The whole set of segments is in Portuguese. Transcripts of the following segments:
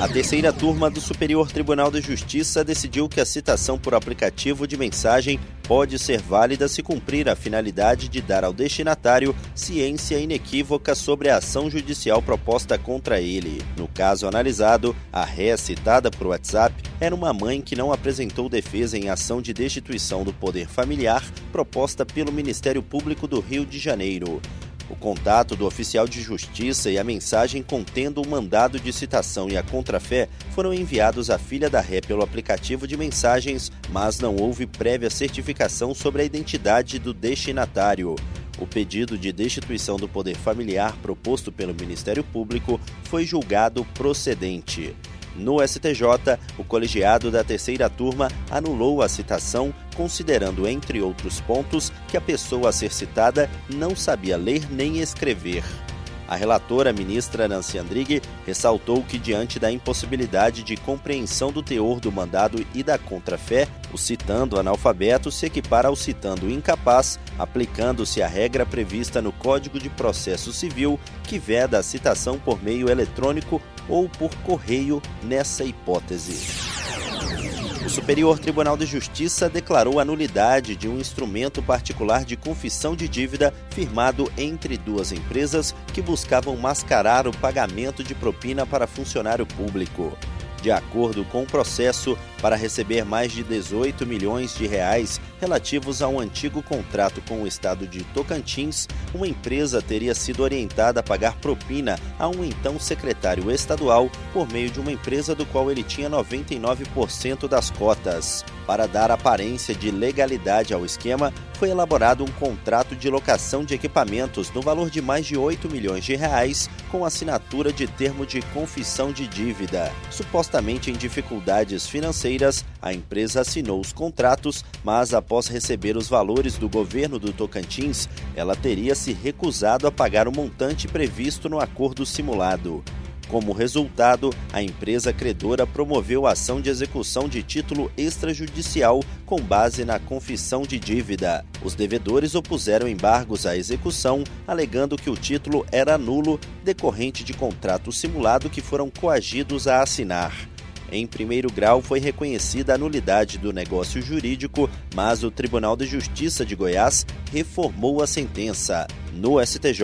A terceira turma do Superior Tribunal de Justiça decidiu que a citação por aplicativo de mensagem pode ser válida se cumprir a finalidade de dar ao destinatário ciência inequívoca sobre a ação judicial proposta contra ele. No caso analisado, a ré citada por WhatsApp era uma mãe que não apresentou defesa em ação de destituição do poder familiar proposta pelo Ministério Público do Rio de Janeiro. O contato do oficial de justiça e a mensagem contendo o mandado de citação e a contrafé foram enviados à filha da ré pelo aplicativo de mensagens, mas não houve prévia certificação sobre a identidade do destinatário. O pedido de destituição do poder familiar proposto pelo Ministério Público foi julgado procedente. No STJ, o colegiado da terceira turma anulou a citação, considerando, entre outros pontos, que a pessoa a ser citada não sabia ler nem escrever. A relatora, ministra Nancy Andrighi, ressaltou que, diante da impossibilidade de compreensão do teor do mandado e da contrafé, o citando analfabeto se equipara ao citando incapaz, aplicando-se a regra prevista no Código de Processo Civil, que veda a citação por meio eletrônico ou por correio nessa hipótese. O Superior Tribunal de Justiça declarou a nulidade de um instrumento particular de confissão de dívida firmado entre duas empresas que buscavam mascarar o pagamento de propina para funcionário público. De acordo com o processo, para receber mais de 18 milhões de reais relativos a um antigo contrato com o estado de Tocantins, uma empresa teria sido orientada a pagar propina a um então secretário estadual por meio de uma empresa do qual ele tinha 99% das cotas. Para dar aparência de legalidade ao esquema, foi elaborado um contrato de locação de equipamentos no valor de mais de 8 milhões de reais, com assinatura de termo de confissão de dívida. Supostamente em dificuldades financeiras, a empresa assinou os contratos, mas após receber os valores do governo do Tocantins, ela teria se recusado a pagar o montante previsto no acordo simulado. Como resultado, a empresa credora promoveu a ação de execução de título extrajudicial com base na confissão de dívida. Os devedores opuseram embargos à execução, alegando que o título era nulo decorrente de contrato simulado que foram coagidos a assinar. Em primeiro grau, foi reconhecida a nulidade do negócio jurídico, mas o Tribunal de Justiça de Goiás reformou a sentença. No STJ,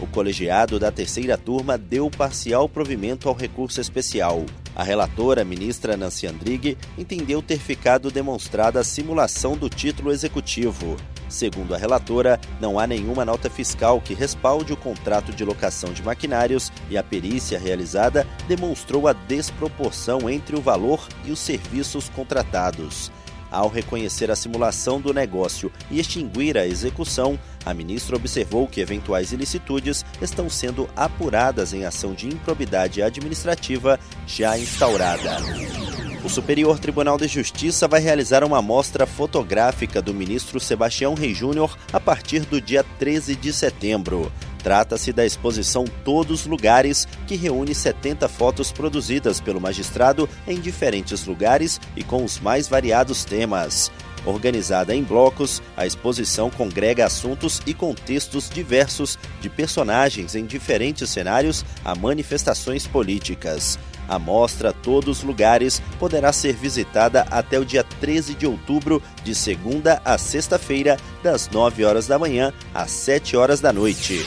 o colegiado da terceira turma deu parcial provimento ao recurso especial. A relatora, ministra Nancy Andrighi, entendeu ter ficado demonstrada a simulação do título executivo. Segundo a relatora, não há nenhuma nota fiscal que respalde o contrato de locação de maquinários e a perícia realizada demonstrou a desproporção entre o valor e os serviços contratados. Ao reconhecer a simulação do negócio e extinguir a execução, a ministra observou que eventuais ilicitudes estão sendo apuradas em ação de improbidade administrativa já instaurada. O Superior Tribunal de Justiça vai realizar uma mostra fotográfica do ministro Sebastião Rei Júnior a partir do dia 13 de setembro. Trata-se da exposição Todos Lugares, que reúne 70 fotos produzidas pelo magistrado em diferentes lugares e com os mais variados temas. Organizada em blocos, a exposição congrega assuntos e contextos diversos de personagens em diferentes cenários a manifestações políticas. A mostra Todos Lugares poderá ser visitada até o dia 13 de outubro, de segunda a sexta-feira, das 9 horas da manhã às 7 horas da noite.